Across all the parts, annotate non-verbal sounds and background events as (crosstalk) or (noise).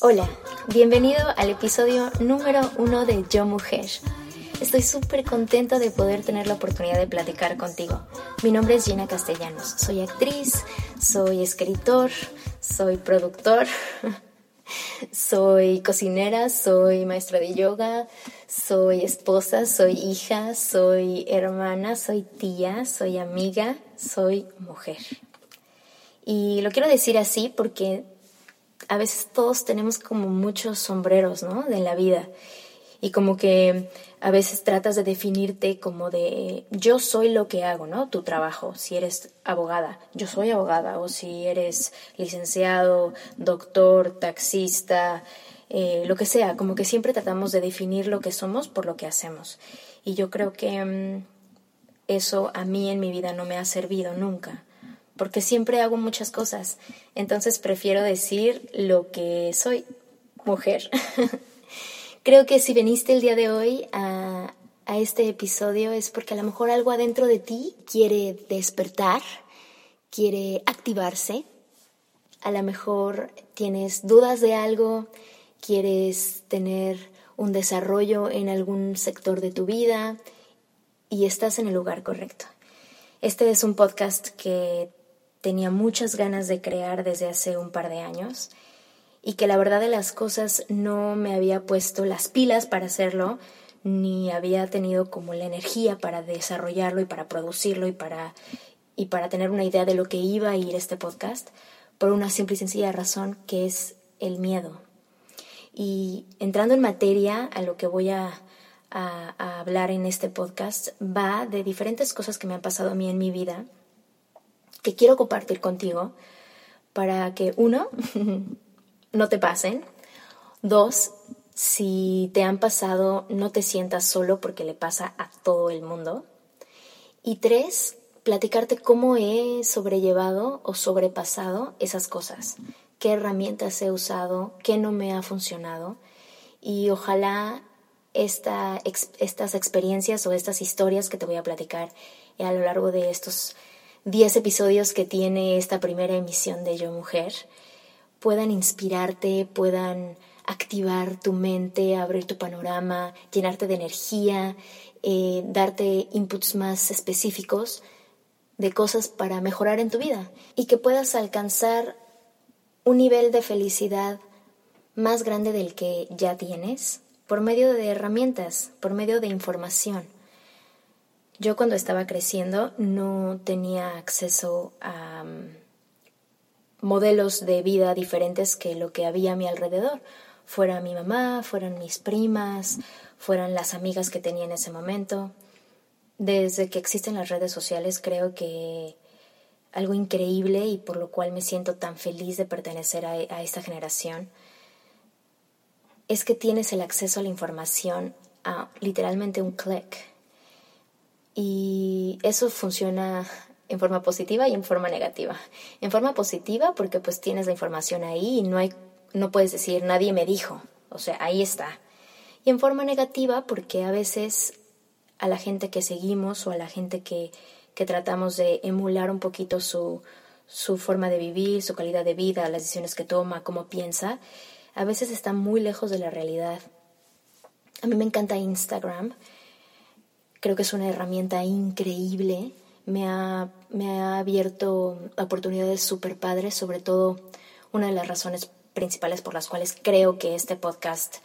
Hola, bienvenido al episodio número uno de Yo Mujer. Estoy súper contenta de poder tener la oportunidad de platicar contigo. Mi nombre es Gina Castellanos, soy actriz, soy escritor, soy productor, (laughs) soy cocinera, soy maestra de yoga, soy esposa, soy hija, soy hermana, soy tía, soy amiga, soy mujer. Y lo quiero decir así porque a veces todos tenemos como muchos sombreros, ¿no? De la vida. Y como que a veces tratas de definirte como de yo soy lo que hago, ¿no? Tu trabajo, si eres abogada, yo soy abogada, o si eres licenciado, doctor, taxista, eh, lo que sea, como que siempre tratamos de definir lo que somos por lo que hacemos. Y yo creo que mm, eso a mí en mi vida no me ha servido nunca porque siempre hago muchas cosas. Entonces prefiero decir lo que soy, mujer. (laughs) Creo que si veniste el día de hoy a, a este episodio es porque a lo mejor algo adentro de ti quiere despertar, quiere activarse. A lo mejor tienes dudas de algo, quieres tener un desarrollo en algún sector de tu vida y estás en el lugar correcto. Este es un podcast que tenía muchas ganas de crear desde hace un par de años y que la verdad de las cosas no me había puesto las pilas para hacerlo ni había tenido como la energía para desarrollarlo y para producirlo y para y para tener una idea de lo que iba a ir este podcast por una simple y sencilla razón que es el miedo. Y entrando en materia a lo que voy a, a, a hablar en este podcast va de diferentes cosas que me han pasado a mí en mi vida que quiero compartir contigo para que uno, (laughs) no te pasen, dos, si te han pasado, no te sientas solo porque le pasa a todo el mundo. Y tres, platicarte cómo he sobrellevado o sobrepasado esas cosas, qué herramientas he usado, qué no me ha funcionado. Y ojalá esta, estas experiencias o estas historias que te voy a platicar a lo largo de estos 10 episodios que tiene esta primera emisión de Yo Mujer puedan inspirarte, puedan activar tu mente, abrir tu panorama, llenarte de energía, eh, darte inputs más específicos de cosas para mejorar en tu vida y que puedas alcanzar un nivel de felicidad más grande del que ya tienes por medio de herramientas, por medio de información. Yo cuando estaba creciendo no tenía acceso a mm, modelos de vida diferentes que lo que había a mi alrededor. Fuera mi mamá, fueran mis primas, fueran las amigas que tenía en ese momento. Desde que existen las redes sociales creo que algo increíble y por lo cual me siento tan feliz de pertenecer a, a esta generación es que tienes el acceso a la información a literalmente un clic y eso funciona en forma positiva y en forma negativa. En forma positiva porque pues tienes la información ahí y no hay no puedes decir nadie me dijo, o sea, ahí está. Y en forma negativa porque a veces a la gente que seguimos o a la gente que, que tratamos de emular un poquito su, su forma de vivir, su calidad de vida, las decisiones que toma, cómo piensa, a veces está muy lejos de la realidad. A mí me encanta Instagram Creo que es una herramienta increíble. me ha, me ha abierto oportunidades súper padres, sobre todo una de las razones principales por las cuales creo que este podcast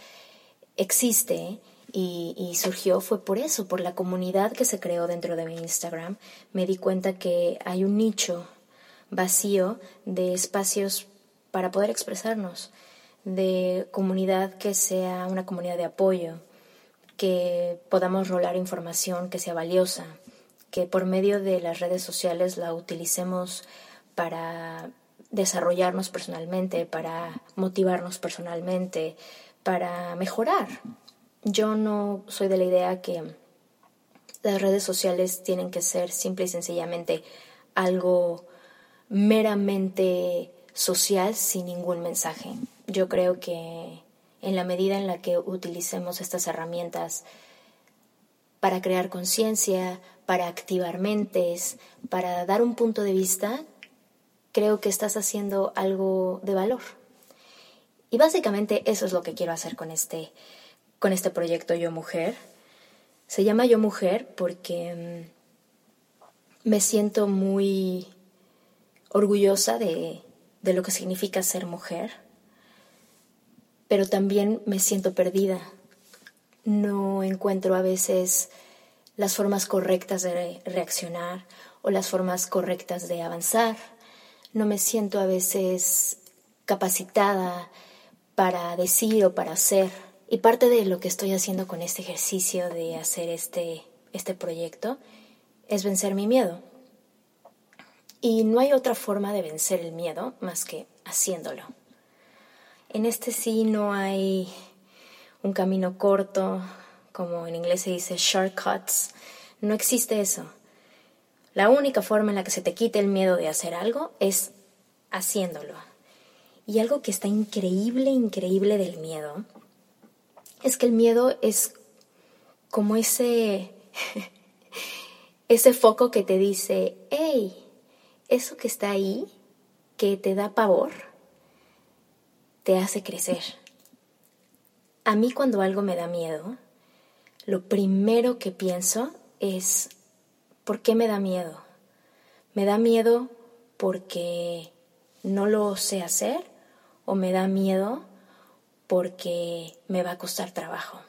existe y, y, surgió fue por eso, por la comunidad que se creó dentro de mi Instagram. Me di cuenta que hay un nicho vacío de espacios para poder expresarnos, de comunidad que sea una comunidad de apoyo, que podamos rolar información que sea valiosa, que por medio de las redes sociales la utilicemos para desarrollarnos personalmente, para motivarnos personalmente, para mejorar. Yo no soy de la idea que las redes sociales tienen que ser simple y sencillamente algo meramente social sin ningún mensaje. Yo creo que en la medida en la que utilicemos estas herramientas para crear conciencia, para activar mentes, para dar un punto de vista, creo que estás haciendo algo de valor. Y básicamente eso es lo que quiero hacer con este, con este proyecto Yo Mujer. Se llama Yo Mujer porque mm, me siento muy orgullosa de, de lo que significa ser mujer pero también me siento perdida. No encuentro a veces las formas correctas de reaccionar o las formas correctas de avanzar. No me siento a veces capacitada para decir o para hacer. Y parte de lo que estoy haciendo con este ejercicio de hacer este, este proyecto es vencer mi miedo. Y no hay otra forma de vencer el miedo más que haciéndolo. En este sí no hay un camino corto, como en inglés se dice shortcuts. No existe eso. La única forma en la que se te quite el miedo de hacer algo es haciéndolo. Y algo que está increíble, increíble del miedo, es que el miedo es como ese, (laughs) ese foco que te dice, hey, eso que está ahí, que te da pavor, te hace crecer. A mí cuando algo me da miedo, lo primero que pienso es, ¿por qué me da miedo? ¿Me da miedo porque no lo sé hacer o me da miedo porque me va a costar trabajo?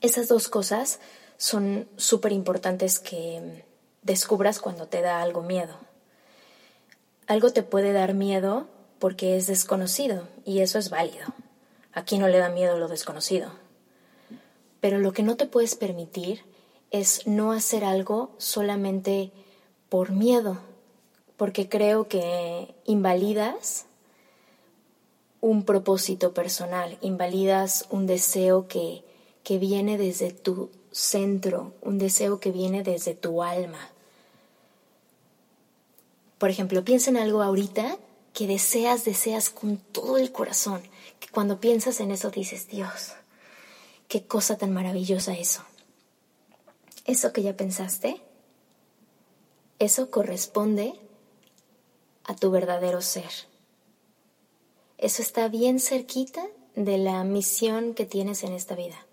Esas dos cosas son súper importantes que descubras cuando te da algo miedo. Algo te puede dar miedo porque es desconocido y eso es válido. Aquí no le da miedo lo desconocido. Pero lo que no te puedes permitir es no hacer algo solamente por miedo, porque creo que invalidas un propósito personal, invalidas un deseo que, que viene desde tu centro, un deseo que viene desde tu alma. Por ejemplo, piensa en algo ahorita que deseas, deseas con todo el corazón, que cuando piensas en eso dices, Dios, qué cosa tan maravillosa eso. Eso que ya pensaste, eso corresponde a tu verdadero ser. Eso está bien cerquita de la misión que tienes en esta vida.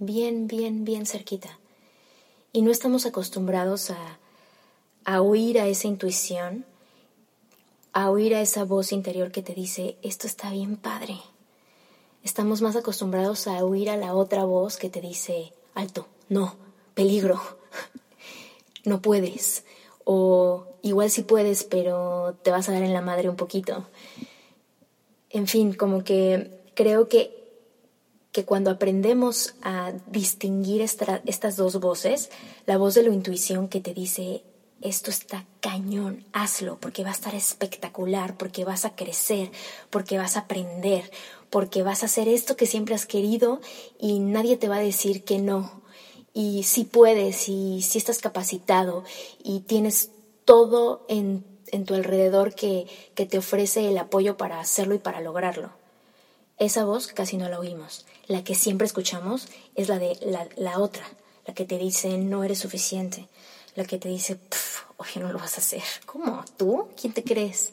Bien, bien, bien cerquita. Y no estamos acostumbrados a, a oír a esa intuición, a oír a esa voz interior que te dice, esto está bien padre. Estamos más acostumbrados a oír a la otra voz que te dice, alto, no, peligro, (laughs) no puedes. O igual sí puedes, pero te vas a dar en la madre un poquito. En fin, como que creo que, que cuando aprendemos a distinguir estas dos voces, la voz de la intuición que te dice, esto está cañón, hazlo, porque va a estar espectacular, porque vas a crecer, porque vas a aprender, porque vas a hacer esto que siempre has querido y nadie te va a decir que no. Y si puedes, y si estás capacitado y tienes todo en, en tu alrededor que, que te ofrece el apoyo para hacerlo y para lograrlo. Esa voz casi no la oímos. La que siempre escuchamos es la de la, la otra, la que te dice no eres suficiente, la que te dice, oye, no lo vas a hacer. ¿Cómo? ¿Tú? ¿Quién te crees?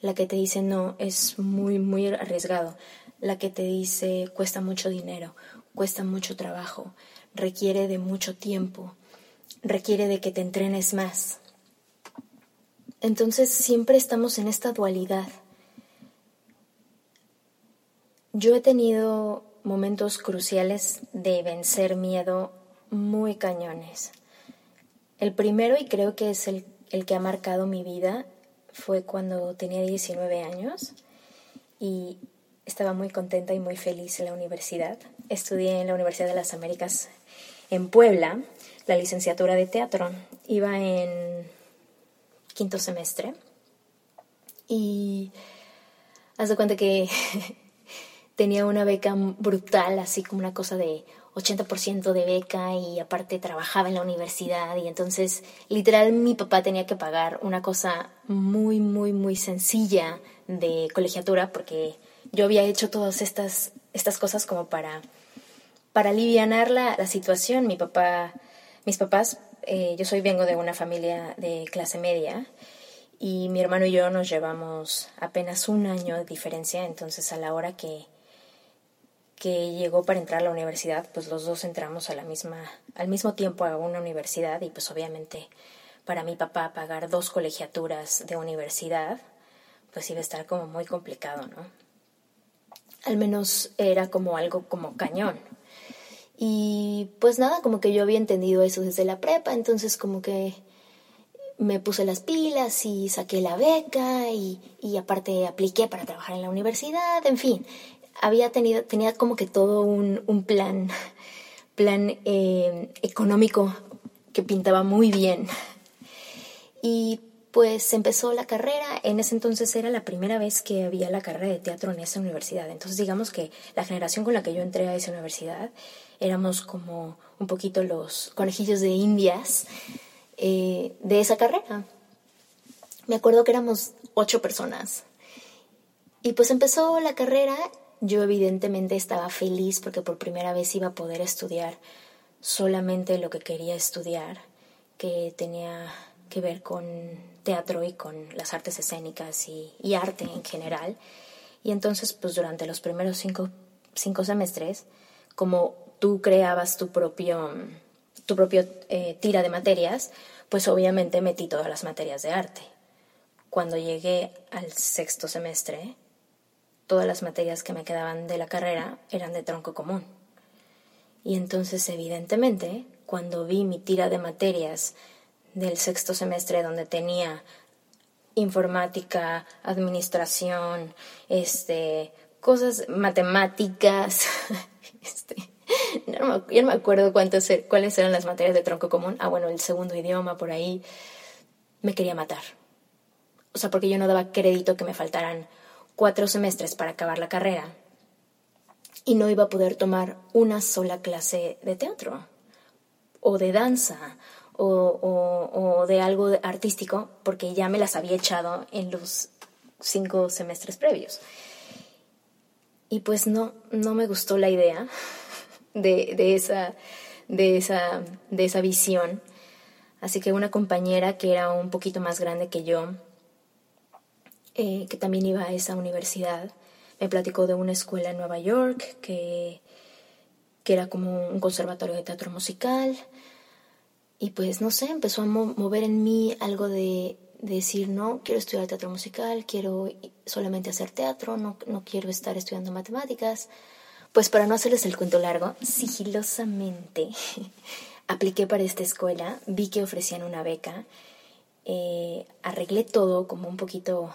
La que te dice, no, es muy, muy arriesgado. La que te dice, cuesta mucho dinero, cuesta mucho trabajo, requiere de mucho tiempo. requiere de que te entrenes más. Entonces siempre estamos en esta dualidad. Yo he tenido momentos cruciales de vencer miedo muy cañones. El primero, y creo que es el, el que ha marcado mi vida, fue cuando tenía 19 años y estaba muy contenta y muy feliz en la universidad. Estudié en la Universidad de las Américas en Puebla, la licenciatura de teatro. Iba en quinto semestre y haz de cuenta que (laughs) tenía una beca brutal, así como una cosa de 80% de beca y aparte trabajaba en la universidad y entonces literal mi papá tenía que pagar una cosa muy, muy, muy sencilla de colegiatura porque yo había hecho todas estas, estas cosas como para, para aliviar la, situación. Mi papá, mis papás, eh, yo soy, vengo de una familia de clase media y mi hermano y yo nos llevamos apenas un año de diferencia, entonces a la hora que, que llegó para entrar a la universidad, pues los dos entramos a la misma, al mismo tiempo a una universidad y pues obviamente para mi papá pagar dos colegiaturas de universidad, pues iba a estar como muy complicado, ¿no? Al menos era como algo como cañón. Y pues nada, como que yo había entendido eso desde la prepa, entonces como que me puse las pilas y saqué la beca y, y aparte apliqué para trabajar en la universidad, en fin, había tenido, tenía como que todo un, un plan, (laughs) plan eh, económico que pintaba muy bien. Y pues empezó la carrera, en ese entonces era la primera vez que había la carrera de teatro en esa universidad. Entonces digamos que la generación con la que yo entré a esa universidad éramos como un poquito los conejillos de indias eh, de esa carrera. Me acuerdo que éramos ocho personas. Y pues empezó la carrera yo evidentemente estaba feliz porque por primera vez iba a poder estudiar solamente lo que quería estudiar, que tenía que ver con teatro y con las artes escénicas y, arte en general. Y entonces, pues durante los primeros cinco, cinco semestres, como tú creabas tu propio, tu propio eh, tira de materias, pues obviamente metí todas las materias de arte. Cuando llegué al sexto semestre, todas las materias que me quedaban de la carrera eran de tronco común. Y entonces, evidentemente, cuando vi mi tira de materias del sexto semestre donde tenía informática, administración, este, cosas matemáticas, (laughs) este, no me, no me acuerdo cuántas, cuáles eran las materias de tronco común. Ah, bueno, el segundo idioma por ahí, me quería matar. O sea, porque yo no daba crédito que me faltaran cuatro semestres para acabar la carrera y no iba a poder tomar una sola clase de teatro o de danza o, de algo artístico porque ya me las había echado en los cinco semestres previos. Y pues no, no me gustó la idea (laughs) de, de, esa, de, esa, de esa visión. Así que una compañera que era un poquito más grande que yo, eh, que también iba a esa universidad. Me platicó de una escuela en Nueva York que, que era como un conservatorio de teatro musical. Y pues no sé, empezó a mover en mí algo de, decir, no, quiero estudiar teatro musical, quiero solamente hacer teatro, no, no quiero estar estudiando matemáticas. Pues para no hacerles el cuento largo, sigilosamente (laughs) apliqué para esta escuela, vi que ofrecían una beca, eh, arreglé todo como un poquito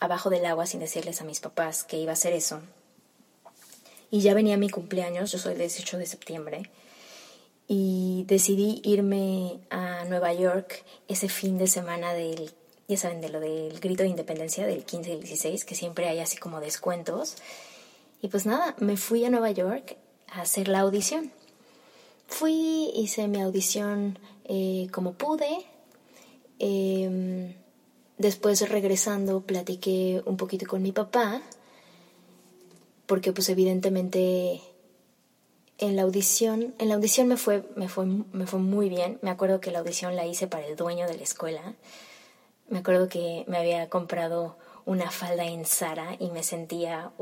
abajo del agua sin decirles a mis papás que iba a hacer eso. Y ya venía mi cumpleaños, yo soy el 18 de septiembre, y decidí irme a Nueva York ese fin de semana del, ya saben, de lo del grito de independencia del 15 y el 16, que siempre hay así como descuentos. Y pues nada, me fui a Nueva York a hacer la audición. Fui, hice mi audición eh, como pude. Eh, Después regresando platiqué un poquito con mi papá, porque pues evidentemente en la audición, en la audición me fue, me fue, me fue muy bien. Me acuerdo que la audición la hice para el dueño de la escuela. Me acuerdo que me había comprado una falda en Sara y me sentía,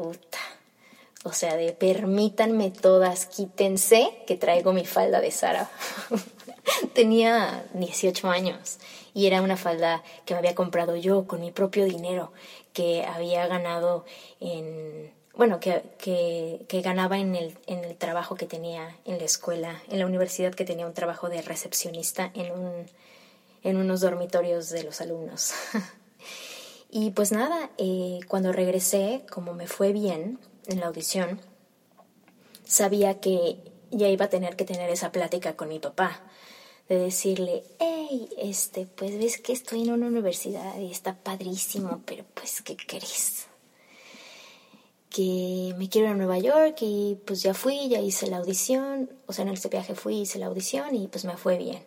O sea, de permítanme todas, quítense que traigo mi falda de Sara. (laughs) (laughs) Tenía 18 años y era una falda que me había comprado yo con mi propio dinero, que había ganado en, bueno, que, que, ganaba en el, en el trabajo que tenía en la escuela, en la universidad que tenía un trabajo de recepcionista en, un, en unos dormitorios de los alumnos. (laughs) y pues nada, eh, cuando regresé, como me fue bien en la audición, sabía que ya iba a tener que tener esa plática con mi papá, de decirle, hey, este, pues ves que estoy en una universidad y está padrísimo, pero pues, ¿qué crees? que me quiero ir a Nueva York y pues ya fui, ya hice la audición, o sea, en este viaje fui, hice la audición y pues me fue bien.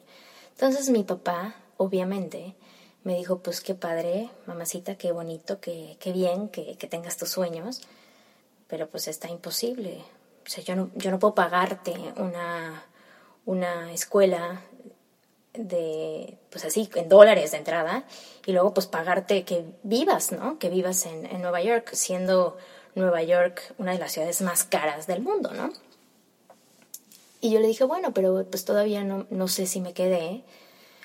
Entonces mi papá, obviamente, me dijo, pues qué padre, mamacita, qué bonito, qué, qué bien que, que, tengas tus sueños, pero pues está imposible. O sea, yo no, yo no puedo pagarte una, una escuela de, pues así, en dólares de entrada, y luego pues pagarte que vivas, ¿no? Que vivas en, en Nueva York, siendo Nueva York una de las ciudades más caras del mundo, ¿no? Y yo le dije, bueno, pero pues todavía no, no sé si me quedé.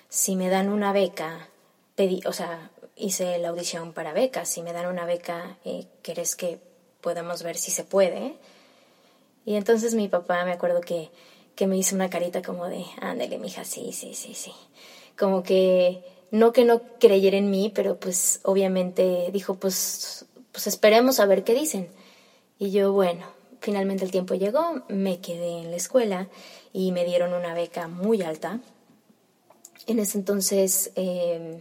Si me dan una beca, pedí, o sea, hice la audición para becas. Si me dan una beca, eh, ¿quieres que podamos ver si se puede? Y entonces mi papá, me acuerdo que, que me hizo una carita como de, ándale, mija, sí, sí, sí, sí. Como que, no que no creyera en mí, pero pues obviamente dijo, pues pues esperemos a ver qué dicen. Y yo, bueno, finalmente el tiempo llegó, me quedé en la escuela y me dieron una beca muy alta. En ese entonces em,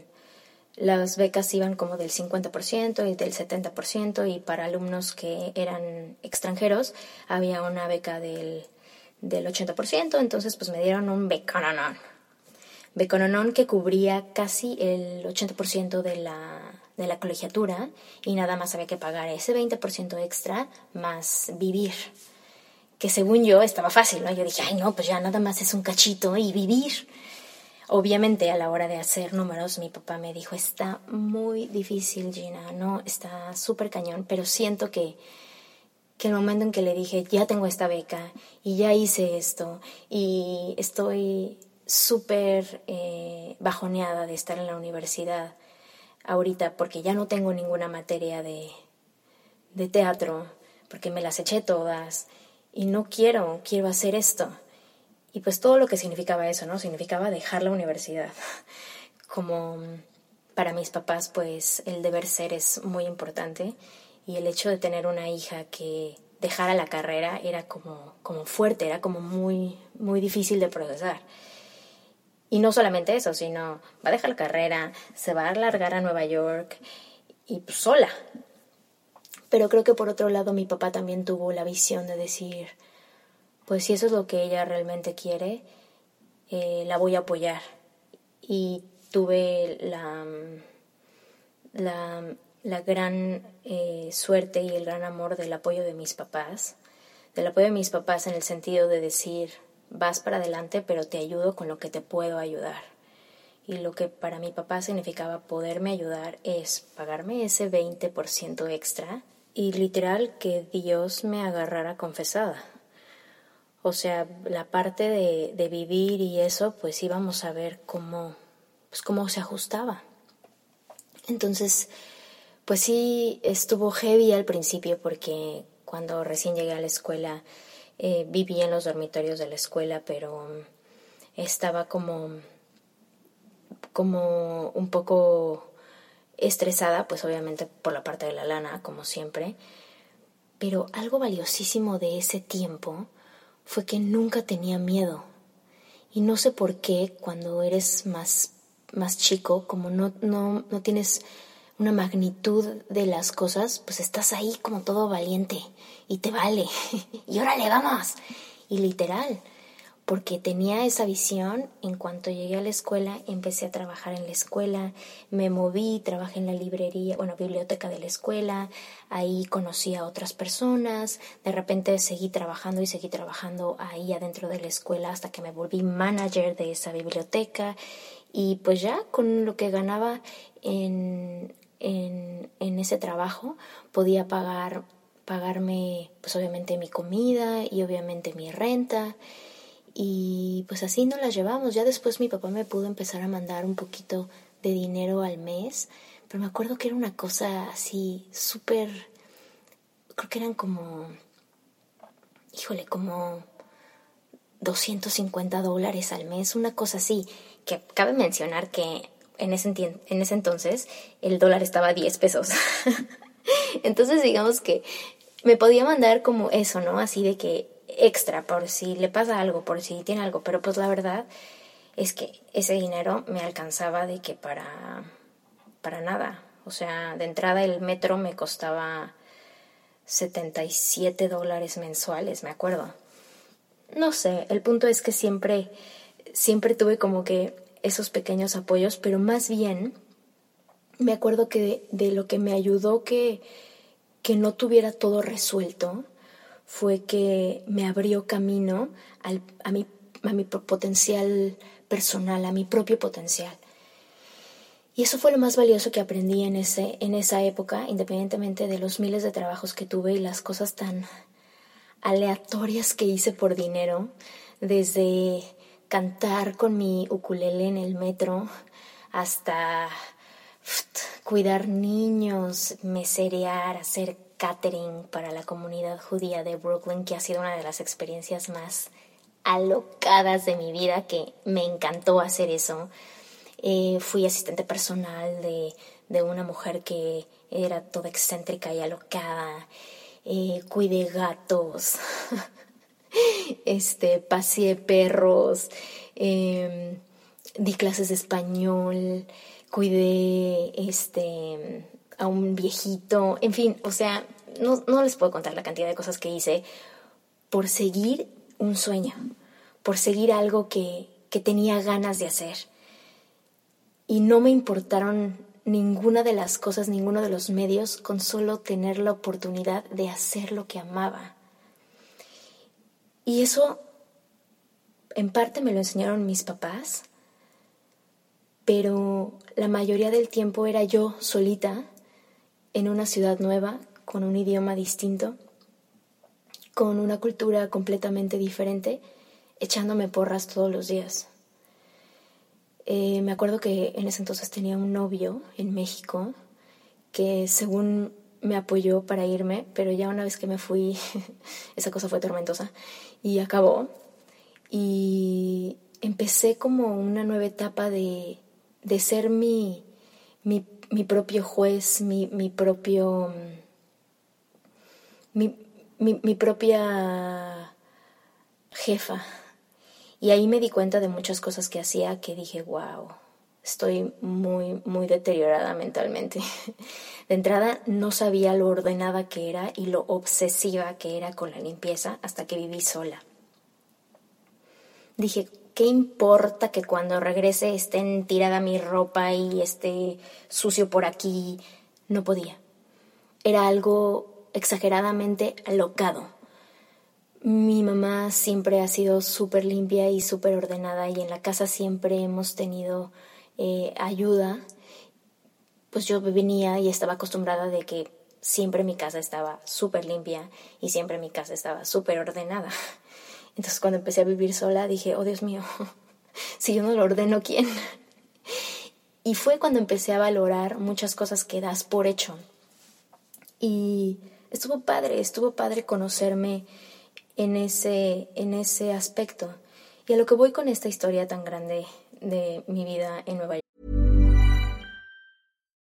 las becas iban como del 50% y del 70% y para alumnos que eran extranjeros había una beca del, del 80%, entonces pues me dieron un becononón. Becononón que cubría casi el 80% de la de la colegiatura y nada más había que pagar ese 20% extra más vivir. Que según yo estaba fácil, ¿no? Yo dije, ay, no, pues ya nada más es un cachito y vivir. Obviamente a la hora de hacer números mi papá me dijo, está muy difícil Gina, no, está súper cañón, pero siento que, que el momento en que le dije, ya tengo esta beca y ya hice esto y estoy súper eh, bajoneada de estar en la universidad ahorita porque ya no tengo ninguna materia de, de teatro, porque me las eché todas y no quiero, quiero hacer esto. Y pues todo lo que significaba eso, ¿no? Significaba dejar la universidad. (laughs) Como para mis papás, pues el deber ser es muy importante y el hecho de tener una hija que dejara la carrera era como, como fuerte, era como muy, muy difícil de procesar. Y no solamente eso, sino va a dejar la carrera, se va a largar a Nueva York y pues, sola. Pero creo que por otro lado mi papá también tuvo la visión de decir, pues si eso es lo que ella realmente quiere, eh, la voy a apoyar. Y tuve la, la, la gran eh, suerte y el gran amor del apoyo de mis papás, del apoyo de mis papás en el sentido de decir, vas para adelante, pero te ayudo con lo que te puedo ayudar. Y lo que para mi papá significaba poderme ayudar es pagarme ese 20% extra y literal que Dios me agarrara confesada. O sea, la parte de, de vivir y eso, pues íbamos a ver cómo, pues cómo se ajustaba. Entonces, pues sí, estuvo heavy al principio porque cuando recién llegué a la escuela eh, vivía en los dormitorios de la escuela, pero estaba como, como un poco estresada, pues obviamente por la parte de la lana, como siempre. Pero algo valiosísimo de ese tiempo fue que nunca tenía miedo. Y no sé por qué cuando eres más, más chico, como no, no, no tienes una magnitud de las cosas, pues estás ahí como todo valiente y te vale. (laughs) y órale, vamos. Y literal, porque tenía esa visión, en cuanto llegué a la escuela, empecé a trabajar en la escuela, me moví, trabajé en la librería, bueno, biblioteca de la escuela, ahí conocí a otras personas, de repente seguí trabajando y seguí trabajando ahí adentro de la escuela hasta que me volví manager de esa biblioteca y pues ya con lo que ganaba en, en, ese trabajo podía pagar pagarme pues obviamente mi comida y obviamente mi renta y pues así nos las llevamos. Ya después mi papá me pudo empezar a mandar un poquito de dinero al mes, pero me acuerdo que era una cosa así súper, creo que eran como, híjole, como 250 dólares al mes, una cosa así, que cabe mencionar que en ese, en ese entonces el dólar estaba a 10 pesos. (laughs) entonces digamos que me podía mandar como eso, ¿no? Así de que extra por si le pasa algo, por si tiene algo, pero pues la verdad es que ese dinero me alcanzaba de que para para nada. O sea, de entrada el metro me costaba 77 dólares mensuales, me acuerdo. No sé, el punto es que siempre, siempre tuve como que esos pequeños apoyos, pero más bien me acuerdo que de, lo que me ayudó que, que no tuviera todo resuelto fue que me abrió camino a, mi, a mi potencial personal, a mi propio potencial. Y eso fue lo más valioso que aprendí en, ese, en esa época, independientemente de los miles de trabajos que tuve y las cosas tan aleatorias que hice por dinero, desde cantar con mi ukulele en el metro hasta cuidar niños, meserear, hacer catering para la comunidad judía de Brooklyn, que ha sido una de las experiencias más alocadas de mi vida, que me encantó hacer eso. Eh, fui asistente personal de, de, una mujer que era toda excéntrica y alocada. Eh, cuidé gatos. (laughs) este, paseé perros. Em, di clases de español. Cuidé este a un viejito, en fin, o sea, no, no les puedo contar la cantidad de cosas que hice por seguir un sueño, por seguir algo que, que tenía ganas de hacer. Y no me importaron ninguna de las cosas, ninguno de los medios, con solo tener la oportunidad de hacer lo que amaba. Y eso, en parte, me lo enseñaron mis papás, pero la mayoría del tiempo era yo solita en una ciudad nueva, con un idioma distinto, con una cultura completamente diferente, echándome porras todos los días. Eh, me acuerdo que en ese entonces tenía un novio en México que según me apoyó para irme, pero ya una vez que me fui, (laughs) esa cosa fue tormentosa y acabó. Y empecé como una nueva etapa de, de ser mi, mi, mi, propio juez, mi, mi propio... Mi, mi, mi propia jefa. Y ahí me di cuenta de muchas cosas que hacía que dije, wow, estoy muy, muy deteriorada mentalmente. (laughs) De entrada, no sabía lo ordenada que era y lo obsesiva que era con la limpieza hasta que viví sola. Dije, ¿qué importa que cuando regrese estén tirada mi ropa y esté sucio por aquí? No podía. Era algo exageradamente alocado. Mi mamá siempre ha sido súper limpia y súper ordenada y en la casa siempre hemos tenido eh, ayuda. Pues yo venía y estaba acostumbrada de que siempre mi casa estaba súper limpia y siempre mi casa estaba súper ordenada. (laughs) Entonces cuando empecé a vivir sola dije, oh Dios mío, (laughs) si yo no lo ordeno, ¿quién? (laughs) Y fue cuando empecé a valorar muchas cosas que das por hecho. Y estuvo padre, estuvo padre conocerme en ese, en ese aspecto. Y a lo que voy con esta historia tan grande de mi vida en Nueva York.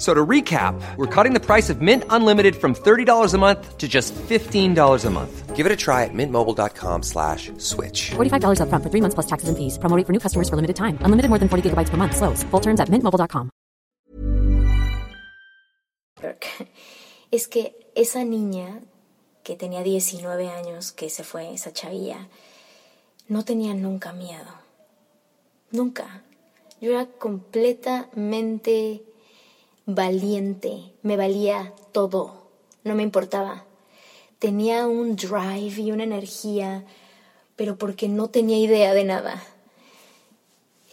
So to recap, we're cutting the price of Mint Unlimited from $30 a month to just $15 a month. Give it a try at mintmobile.com slash switch. $45 up front for three months plus taxes and fees. Promoting for new customers for limited time. Unlimited more than 40 gigabytes per month. Slows. Full terms at mintmobile.com. (laughs) Es que esa niña que tenía 19 años, que se fue, esa chavilla, no tenía nunca miedo. Nunca. Yo era completamente valiente, me valía todo, no me importaba. Tenía un drive y una energía, pero porque no tenía idea de nada.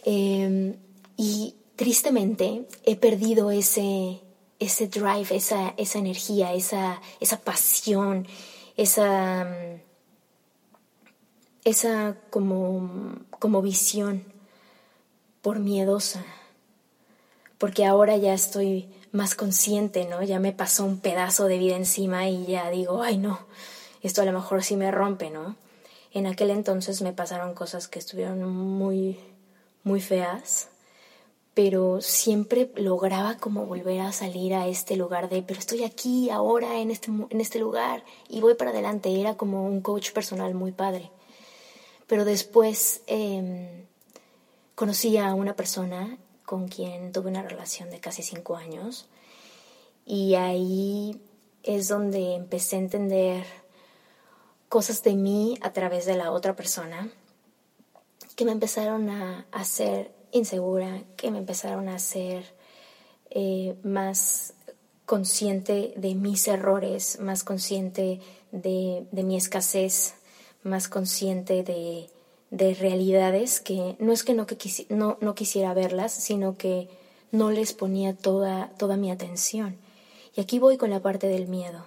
Em, y tristemente he perdido ese, ese drive, esa, esa energía, esa, esa pasión, esa, esa como, como visión por miedosa. Porque ahora ya estoy más consciente, ¿no? Ya me pasó un pedazo de vida encima y ya digo, ay no, esto a lo mejor sí me rompe, ¿no? En aquel entonces me pasaron cosas que estuvieron muy, muy feas, pero siempre lograba como volver a salir a este lugar de, pero estoy aquí ahora en este, en este lugar y voy para adelante. Era como un coach personal muy padre. Pero después eh, conocí a una persona con quien tuve una relación de casi cinco años. Y ahí es donde empecé a entender cosas de mí a través de la otra persona que me empezaron a hacer insegura, que me empezaron a hacer eh, más consciente de mis errores, más consciente de, de mi escasez, más consciente de, de realidades que no es que no, que no, no, quisiera verlas, sino que no les ponía toda, toda mi atención. Y aquí voy con la parte del miedo.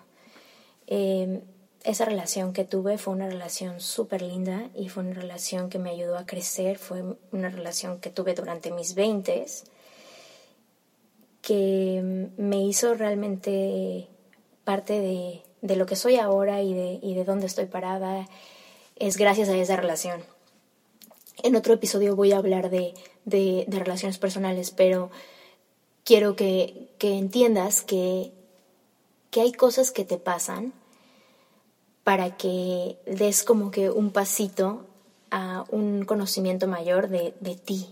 Em, esa relación que tuve fue una relación súper linda y fue una relación que me ayudó a crecer, fue una relación que tuve durante mis veintes, que me hizo realmente parte de, de, lo que soy ahora y de, y de dónde estoy parada, es gracias a esa relación. En otro episodio voy a hablar de, de, relaciones personales, pero quiero que, que entiendas que, que hay cosas que te pasan para que des como que un pasito a un conocimiento mayor de, de, ti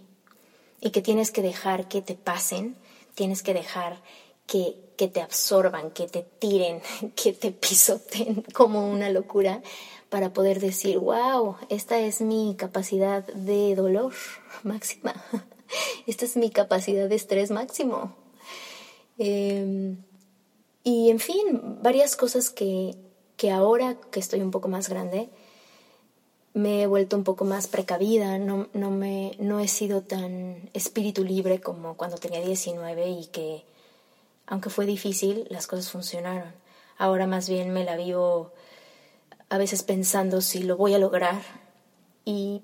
y que tienes que dejar que te pasen, tienes que dejar que, que te absorban, que te tiren, (laughs) que te pisoten como una locura para poder decir, wow, esta es mi capacidad de dolor (laughs) máxima, esta es mi capacidad de estrés máximo. Em, y en fin, varias cosas que, que ahora que estoy un poco más grande, me he vuelto un poco más precavida, no, no, me, no he sido tan espíritu libre como cuando tenía 19 y que, aunque fue difícil, las cosas funcionaron. Ahora más bien me la vivo a veces pensando si lo voy a lograr. Y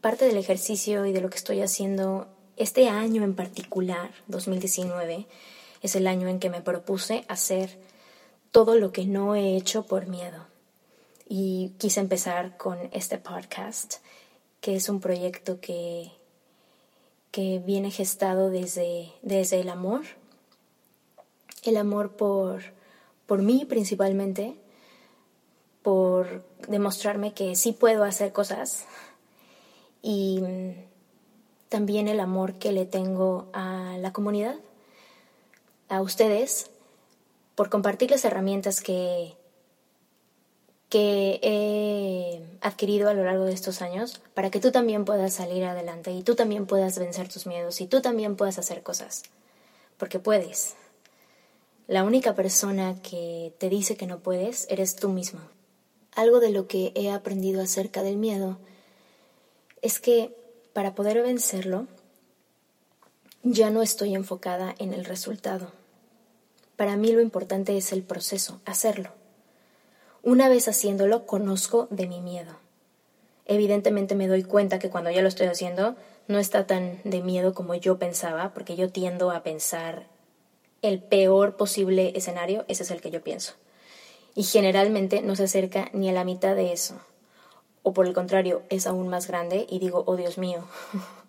parte del ejercicio y de lo que estoy haciendo este año en particular, 2019, es el año en que me propuse hacer todo lo que no he hecho por miedo. Y quise empezar con este podcast, que es un proyecto que, que viene gestado desde, desde el amor, el amor por, por mí principalmente, por demostrarme que sí puedo hacer cosas y también el amor que le tengo a la comunidad, a ustedes, por compartir las herramientas que, que he adquirido a lo largo de estos años para que tú también puedas salir adelante y tú también puedas vencer tus miedos y tú también puedas hacer cosas, porque puedes. La única persona que te dice que no puedes eres tú mismo algo de lo que he aprendido acerca del miedo es que para poder vencerlo, ya no estoy enfocada en el resultado. Para mí lo importante es el proceso, hacerlo. Una vez haciéndolo, conozco de mi miedo. Evidentemente me doy cuenta que cuando ya lo estoy haciendo, no está tan de miedo como yo pensaba, porque yo tiendo a pensar el peor posible escenario, ese es el que yo pienso y generalmente no se acerca ni a la mitad de eso. O por el contrario, es aún más grande y digo, oh Dios mío,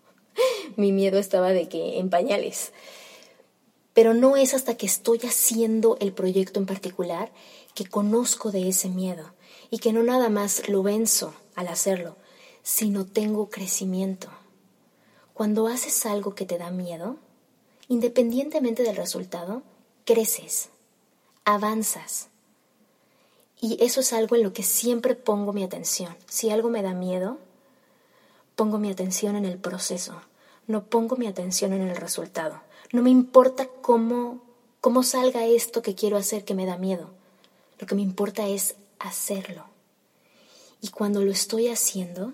(laughs) mi miedo estaba de que en pañales. Pero no es hasta que estoy haciendo el proyecto en particular que conozco de ese miedo y que no nada más lo venzo al hacerlo, sino tengo crecimiento. Cuando haces algo que te da miedo, independientemente del resultado, creces, avanzas y eso es algo en lo que siempre pongo mi atención. Si algo me da miedo, pongo mi atención en el proceso, no pongo mi atención en el resultado. No me importa cómo, cómo salga esto que quiero hacer que me da miedo. Lo que me importa es hacerlo. Y cuando lo estoy haciendo,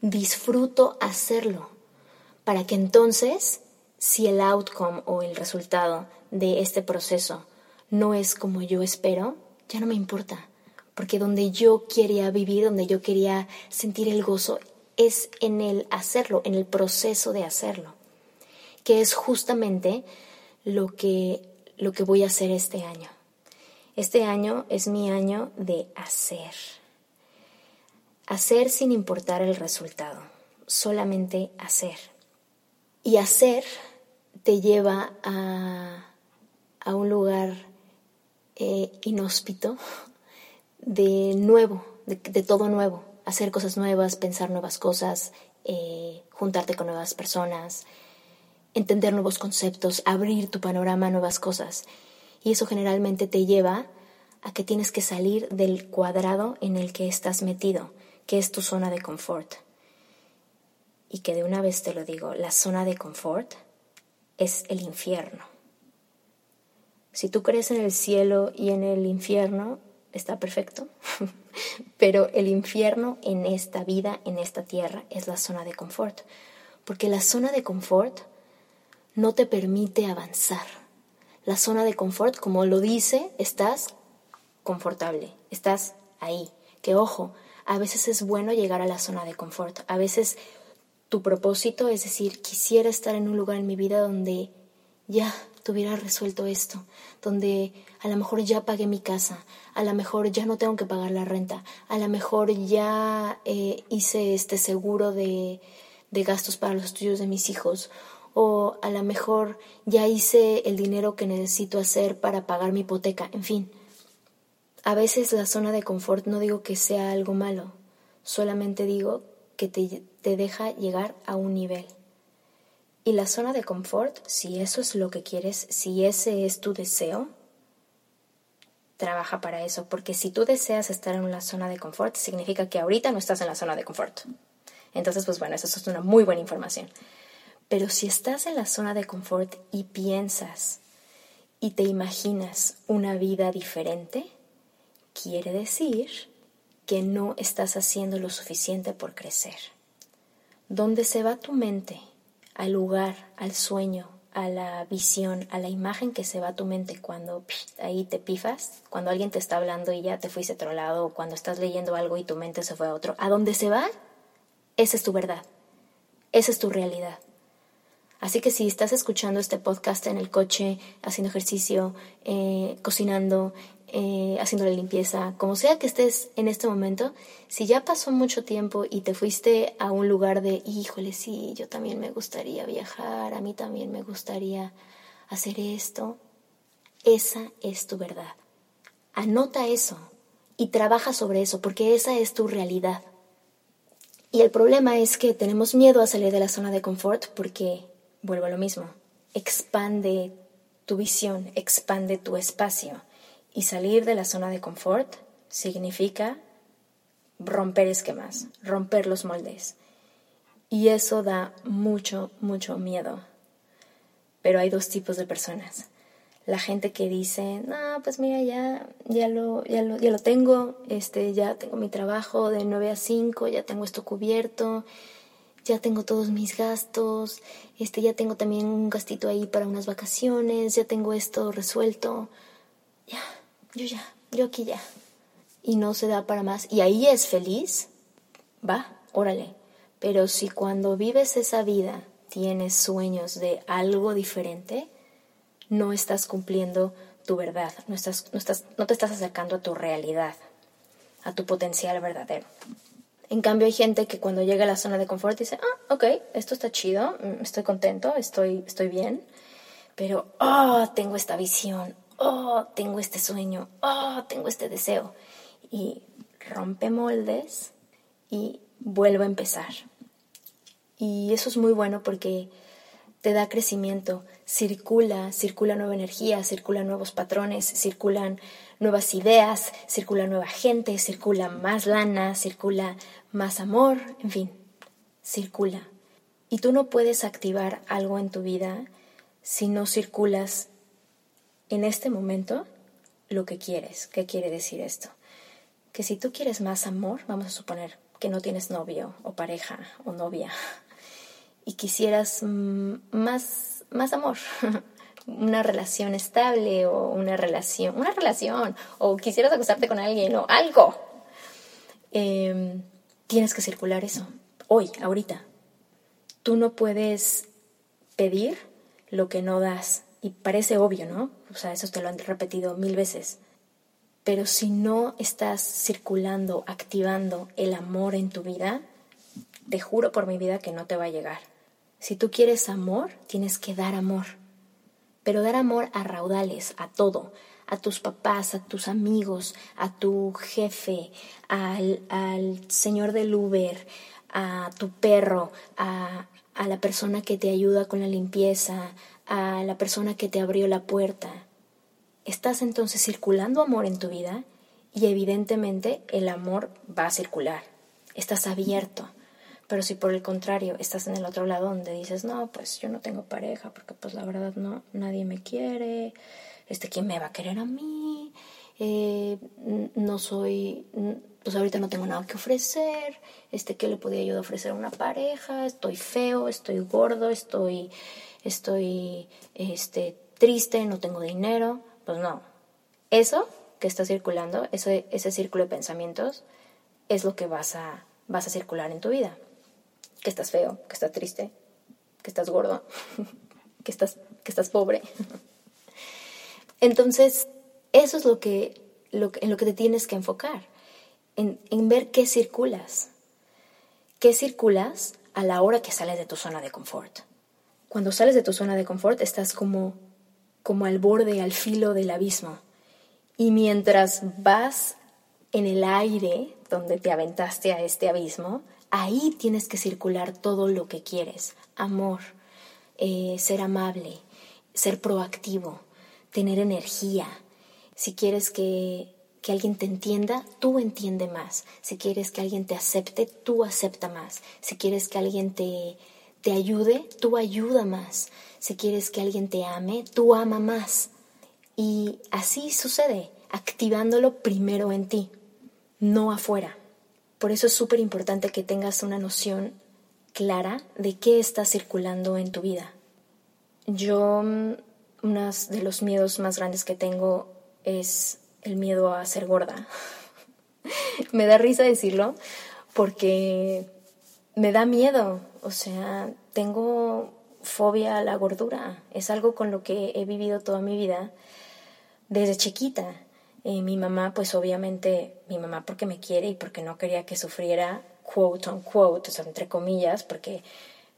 disfruto hacerlo. Para que entonces, si el outcome o el resultado de este proceso no es como yo espero, ya no me importa. Porque donde yo quería vivir, donde yo quería sentir el gozo, es en el hacerlo, en el proceso de hacerlo. Que es justamente lo que, lo que voy a hacer este año. Este año es mi año de hacer. Hacer sin importar el resultado, solamente hacer. Y hacer te lleva a, a un lugar eh, inhóspito de nuevo, de, todo nuevo, hacer cosas nuevas, pensar nuevas cosas, eh, juntarte con nuevas personas, entender nuevos conceptos, abrir tu panorama a nuevas cosas. Y eso generalmente te lleva a que tienes que salir del cuadrado en el que estás metido, que es tu zona de confort. Y que de una vez te lo digo, la zona de confort es el infierno. Si tú crees en el cielo y en el infierno, está perfecto. (laughs) Pero el infierno en esta vida, en esta tierra, es la zona de confort. Porque la zona de confort no te permite avanzar. La zona de confort, como lo dice, estás confortable, estás ahí. Que ojo, a veces es bueno llegar a la zona de confort. A veces tu propósito es decir, quisiera estar en un lugar en mi vida donde ya tuviera resuelto esto, donde a lo mejor ya pagué mi casa, a lo mejor ya no tengo que pagar la renta, a lo mejor ya eh, hice este seguro de, de gastos para los estudios de mis hijos, o a lo mejor ya hice el dinero que necesito hacer para pagar mi hipoteca, en fin. A veces la zona de confort no digo que sea algo malo, solamente digo que te, te deja llegar a un nivel. Y la zona de confort, si eso es lo que quieres, si ese es tu deseo, trabaja para eso, porque si tú deseas estar en una zona de confort, significa que ahorita no estás en la zona de confort. Entonces, pues bueno, eso es una muy buena información. Pero si estás en la zona de confort y piensas y te imaginas una vida diferente, quiere decir que no estás haciendo lo suficiente por crecer. ¿Dónde se va tu mente al lugar, al sueño, a la visión, a la imagen que se va a tu mente cuando ahí te pifas, cuando alguien te está hablando y ya te fuiste a otro lado, o cuando estás leyendo algo y tu mente se fue a otro, a dónde se va, esa es tu verdad, esa es tu realidad. Así que si estás escuchando este podcast en el coche, haciendo ejercicio, eh, cocinando, eh, haciendo la limpieza, como sea que estés en este momento, si ya pasó mucho tiempo y te fuiste a un lugar de, híjole, sí, yo también me gustaría viajar, a mí también me gustaría hacer esto, esa es tu verdad. Anota eso y trabaja sobre eso, porque esa es tu realidad. Y el problema es que tenemos miedo a salir de la zona de confort porque, vuelvo a lo mismo, expande tu visión, expande tu espacio y salir de la zona de confort significa romper esquemas, romper los moldes. Y eso da mucho, mucho miedo. Pero hay dos tipos de personas. La gente que dice, no, pues mira, ya, ya, lo, ya, lo, ya lo tengo, este, ya tengo mi trabajo de 9 a 5, ya tengo esto cubierto, ya tengo todos mis gastos, este, ya tengo también un gastito ahí para unas vacaciones, ya tengo esto resuelto. Ya, yo ya, yo aquí ya. Y no se da para más. Y ahí es feliz, va, órale. Pero si cuando vives esa vida tienes sueños de algo diferente, no estás cumpliendo tu verdad, no, estás, no, estás, no te estás acercando a tu realidad, a tu potencial verdadero. En cambio, hay gente que cuando llega a la zona de confort dice, ah, ok, esto está chido, mm, estoy contento, estoy, estoy bien, pero, oh, tengo esta visión, oh, tengo este sueño, oh, tengo este deseo. Y rompe moldes y vuelvo a empezar. Y eso es muy bueno porque te da crecimiento, circula, circula nueva energía, circula nuevos patrones, circulan nuevas ideas, circula nueva gente, circula más lana, circula más amor, en fin, circula. Y tú no puedes activar algo en tu vida si no circulas en este momento lo que quieres. ¿Qué quiere decir esto? Que si tú quieres más amor, vamos a suponer que no tienes novio o pareja o novia y quisieras mm, más, más amor, (laughs) una relación estable o una relación, una relación, o quisieras acostarte con alguien o algo, em, tienes que circular eso, hoy, ahorita. Tú no puedes pedir lo que no das. Y parece obvio, ¿no? O sea, eso te lo han repetido mil veces. Pero si no estás circulando, activando el amor en tu vida, te juro por mi vida que no te va a llegar. Si tú quieres amor, tienes que dar amor. Pero dar amor a raudales, a todo, a tus papás, a tus amigos, a tu jefe, al, al señor del Uber, a tu perro, a, a la persona que te ayuda con la limpieza, a la persona que te abrió la puerta. Estás entonces circulando amor en tu vida y evidentemente el amor va a circular. Estás abierto. Pero si por el contrario estás en el otro lado donde dices, no, pues yo no tengo pareja porque pues la verdad no, nadie me quiere, este, ¿quién me va a querer a mí? Eh, no soy, pues ahorita no tengo nada que ofrecer, este, ¿qué le podía yo ofrecer a una pareja? Estoy feo, estoy gordo, estoy, estoy, este, triste, no tengo dinero, pues no. Eso que está circulando, ese, ese círculo de pensamientos, es lo que vas a, vas a circular en tu vida. Que estás feo, que estás triste, que estás gordo, (laughs) que estás, que estás pobre. Entonces, eso es lo que, lo, en lo que te tienes que enfocar, en, en ver qué circulas. ¿Qué circulas a la hora que sales de tu zona de confort? Cuando sales de tu zona de confort estás como, como al borde, al filo del abismo. Y mientras vas en el aire donde te aventaste a este abismo, ahí tienes que circular todo lo que quieres. Amor, eh, ser amable, ser proactivo, tener energía, si quieres que, que alguien te entienda, tú entiende más. Si quieres que alguien te acepte, tú acepta más. Si quieres que alguien te, te ayude, tú ayuda más. Si quieres que alguien te ame, tú ama más. Y así sucede, activándolo primero en ti, no afuera. Por eso es súper importante que tengas una noción clara de qué está circulando en tu vida. Yo, mm, uno de los miedos más grandes que tengo es el miedo a ser gorda. (laughs) me da risa decirlo porque me da miedo, o sea, tengo fobia a la gordura, es algo con lo que he vivido toda mi vida desde chiquita. Eh, mi mamá, pues obviamente, mi mamá porque me quiere y porque no quería que sufriera, quote on quote, o sea, entre comillas, porque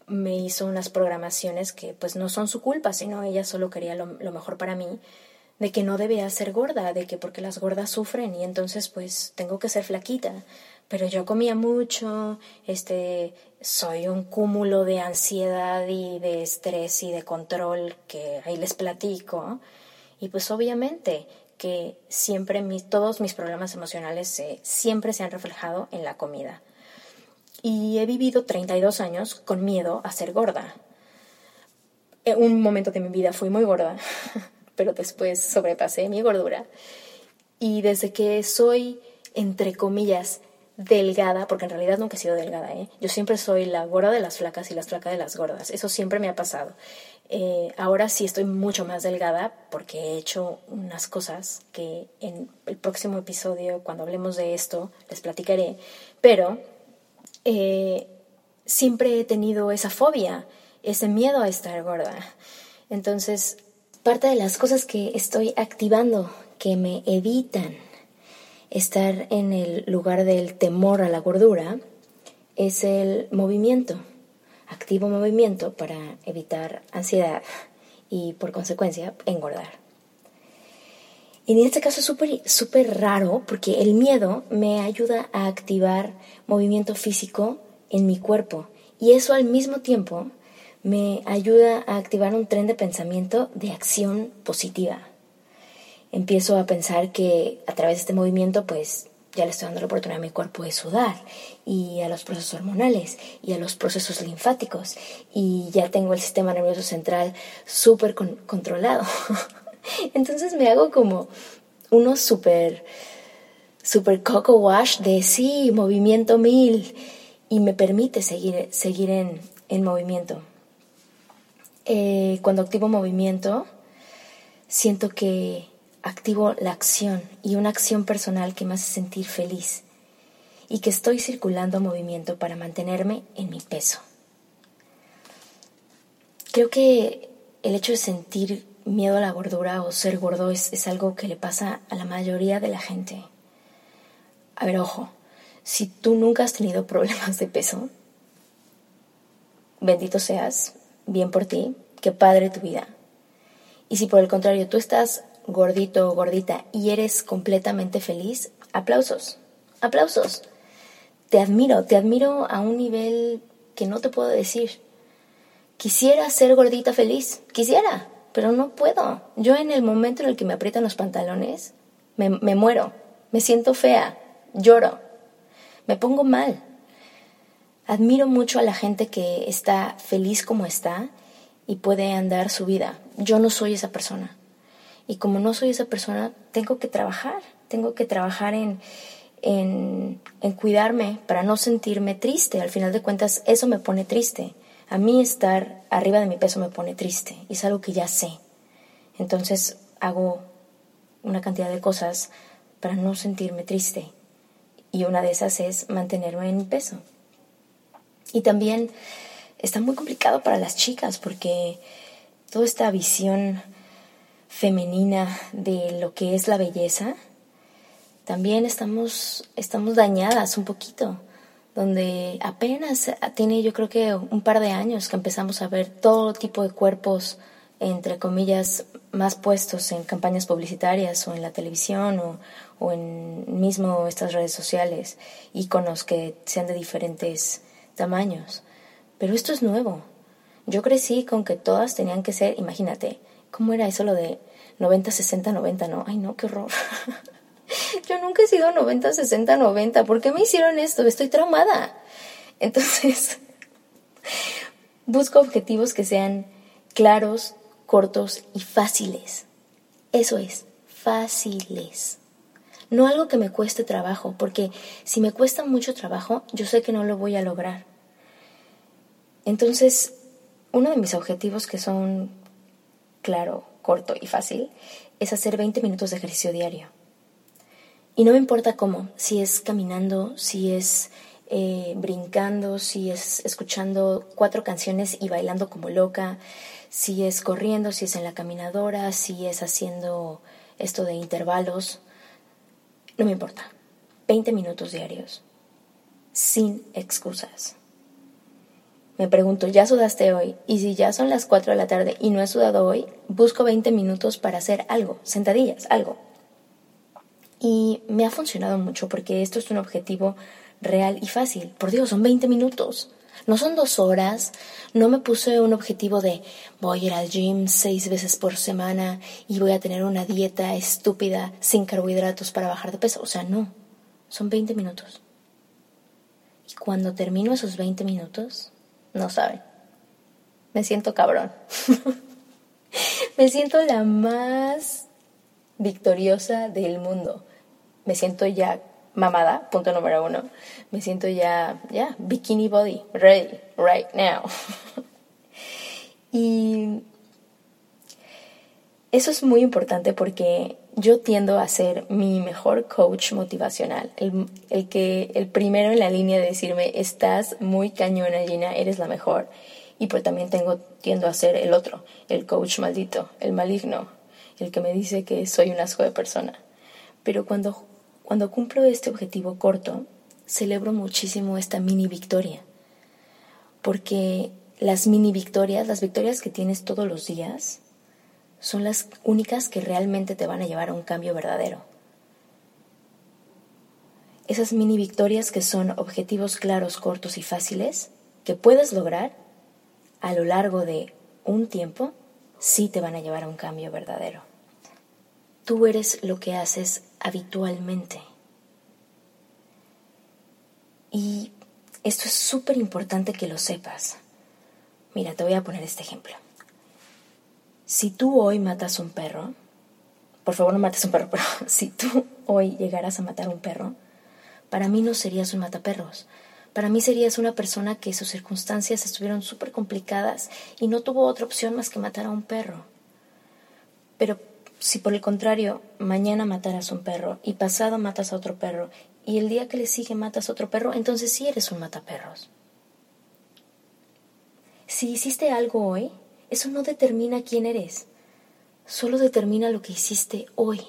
me hizo unas programaciones que pues no son su culpa, sino ella solo quería lo, lo mejor para mí de que no debía ser gorda, de que porque las gordas sufren y entonces pues tengo que ser flaquita. Pero yo comía mucho, este, soy un cúmulo de ansiedad y de estrés y de control que ahí les platico. Y pues obviamente que siempre mis, todos mis problemas emocionales siempre se han reflejado en la comida. Y he vivido 32 años con miedo a ser gorda. En un momento de mi vida fui muy gorda. (laughs) pero después sobrepasé mi gordura. Y desde que soy, entre comillas, delgada, porque en realidad nunca he sido delgada, ¿eh? yo siempre soy la gorda de las flacas y la flaca de las gordas, eso siempre me ha pasado. Eh, ahora sí estoy mucho más delgada porque he hecho unas cosas que en el próximo episodio, cuando hablemos de esto, les platicaré, pero eh, siempre he tenido esa fobia, ese miedo a estar gorda. Entonces, parte de las cosas que estoy activando que me evitan estar en el lugar del temor a la gordura es el movimiento. Activo movimiento para evitar ansiedad y por consecuencia engordar. En este caso es súper súper raro porque el miedo me ayuda a activar movimiento físico en mi cuerpo y eso al mismo tiempo me ayuda a activar un tren de pensamiento de acción positiva. Empiezo a pensar que a través de este movimiento, pues ya le estoy dando la oportunidad a mi cuerpo de sudar y a los procesos hormonales y a los procesos linfáticos y ya tengo el sistema nervioso central súper controlado. (laughs) Entonces me hago como uno súper, súper coco wash de sí, movimiento mil, y me permite seguir, seguir en, en movimiento. Eh, cuando activo movimiento, siento que activo la acción y una acción personal que me hace sentir feliz y que estoy circulando movimiento para mantenerme en mi peso. Creo que el hecho de sentir miedo a la gordura o ser gordo es, es algo que le pasa a la mayoría de la gente. A ver, ojo, si tú nunca has tenido problemas de peso, bendito seas, bien por ti, qué padre tu vida. Y si por el contrario tú estás gordito o gordita y eres completamente feliz, aplausos, aplausos. Te admiro, te admiro a un nivel que no te puedo decir. Quisiera ser gordita feliz, quisiera, pero no puedo. Yo en el momento en el que me aprietan los pantalones, me, me muero, me siento fea, lloro, me pongo mal. Admiro mucho a la gente que está feliz como está y puede andar su vida. Yo no soy esa persona. Y como no soy esa persona, tengo que trabajar, tengo que trabajar en, en, en, cuidarme para no sentirme triste. Al final de cuentas, eso me pone triste. A mí estar arriba de mi peso me pone triste y es algo que ya sé. Entonces hago una cantidad de cosas para no sentirme triste. Y una de esas es mantenerme en mi peso. Y también está muy complicado para las chicas porque toda esta visión femenina de lo que es la belleza, también estamos, estamos dañadas un poquito, donde apenas tiene yo creo que un par de años que empezamos a ver todo tipo de cuerpos, entre comillas, más puestos en campañas publicitarias o en la televisión o, o en mismo estas redes sociales, iconos que sean de diferentes tamaños. Pero esto es nuevo. Yo crecí con que todas tenían que ser, imagínate, ¿cómo era eso lo de 90, 60, 90? No, ay no, qué horror. (laughs) Yo nunca he sido 90, 60, 90. ¿Por qué me hicieron esto? Estoy traumada. Entonces, (laughs) busco objetivos que sean claros, cortos y fáciles. Eso es, fáciles. No algo que me cueste trabajo, porque si me cuesta mucho trabajo, yo sé que no lo voy a lograr. Entonces, uno de mis objetivos que son claro, corto y fácil es hacer 20 minutos de ejercicio diario. Y no me importa cómo, si es caminando, si es eh, brincando, si es escuchando cuatro canciones y bailando como loca, si es corriendo, si es en la caminadora, si es haciendo esto de intervalos, no me importa. 20 minutos diarios, sin excusas. Me pregunto, ¿ya sudaste hoy? Y si ya son las 4 de la tarde y no he sudado hoy, busco 20 minutos para hacer algo, sentadillas, algo. Y me ha funcionado mucho porque esto es un objetivo real y fácil. Por Dios, son 20 minutos. No son dos horas. No me puse un objetivo de voy a ir al gym seis veces por semana y voy a tener una dieta estúpida sin carbohidratos para bajar de peso. O sea, no. Son 20 minutos. Y cuando termino esos 20 minutos, no saben. Me siento cabrón. (laughs) me siento la más victoriosa del mundo. Me siento ya mamada, punto número uno. Me siento ya, ya, bikini body, ready, right now. (laughs) y eso es muy importante porque yo tiendo a ser mi mejor coach motivacional, el, el, que el primero en la línea de decirme estás muy cañona Gina, eres la mejor. Y pues también tengo tiendo a ser el otro, el coach maldito, el maligno, el que me dice que soy un asco de persona. Pero cuando cuando cumplo este objetivo corto, celebro muchísimo esta mini victoria, porque las mini victorias, las victorias que tienes todos los días, son las únicas que realmente te van a llevar a un cambio verdadero. Esas mini victorias que son objetivos claros, cortos y fáciles, que puedes lograr a lo largo de un tiempo, sí te van a llevar a un cambio verdadero. Tú eres lo que haces habitualmente. Y esto es súper importante que lo sepas. Mira, te voy a poner este ejemplo. Si tú hoy matas un perro, por favor no mates un perro, (laughs) pero si tú hoy llegaras a matar un perro, para mí no serías un mataperros. Para mí serías una persona que sus circunstancias estuvieron súper complicadas y no tuvo otra opción más que matar a un perro. Pero si por el contrario mañana mataras a un perro y pasado matas a otro perro y el día que le sigue matas a otro perro, entonces sí eres un mataperros. Si hiciste algo hoy, eso no determina quién eres, solo determina lo que hiciste hoy.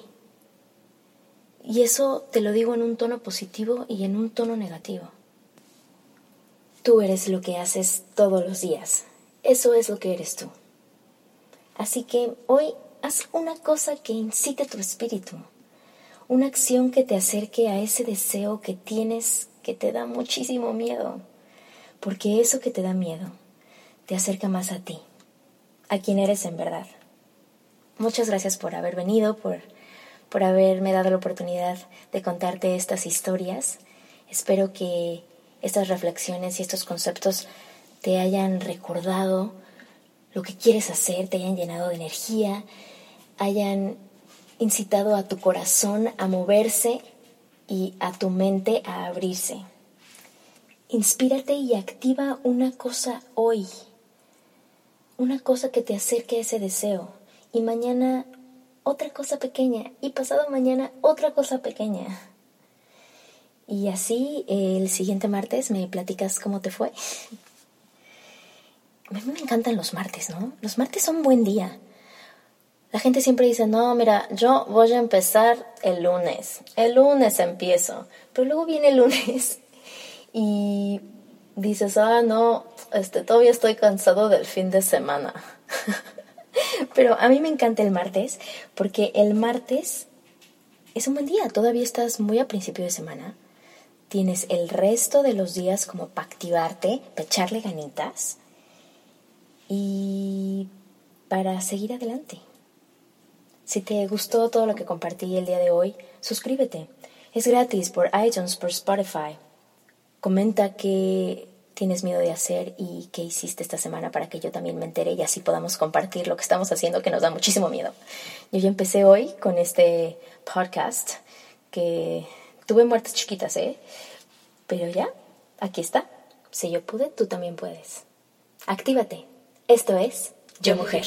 Y eso te lo digo en un tono positivo y en un tono negativo. Tú eres lo que haces todos los días. Eso es lo que eres tú. Así que hoy haz una cosa que incite tu espíritu, una acción que te acerque a ese deseo que tienes que te da muchísimo miedo, porque eso que te da miedo te acerca más a ti, a quien eres en verdad. Muchas gracias por haber venido, por, por haberme dado la oportunidad de contarte estas historias. Espero que estas reflexiones y estos conceptos te hayan recordado lo que quieres hacer, te hayan llenado de energía, hayan incitado a tu corazón a moverse y a tu mente a abrirse. Inspírate y activa una cosa hoy, una cosa que te acerque a ese deseo y mañana otra cosa pequeña y pasado mañana otra cosa pequeña. Y así el siguiente martes me platicas cómo te fue. A mí me encantan los martes, ¿no? Los martes son buen día. La gente siempre dice, no, mira, yo voy a empezar el lunes. El lunes empiezo. Pero luego viene el lunes (laughs) y dices, ah, no, este, todavía estoy cansado del fin de semana. (laughs) Pero a mí me encanta el martes porque el martes es un buen día. Todavía estás muy a principio de semana tienes el resto de los días como para activarte, para echarle ganitas y para seguir adelante. Si te gustó todo lo que compartí el día de hoy, suscríbete. Es gratis por iTunes, por Spotify. Comenta qué tienes miedo de hacer y qué hiciste esta semana para que yo también me entere y así podamos compartir lo que estamos haciendo que nos da muchísimo miedo. Yo ya empecé hoy con este podcast que Tuve muertes chiquitas, ¿eh? Pero ya, aquí está. Si yo pude, tú también puedes. Actívate. Esto es Yo Mujer.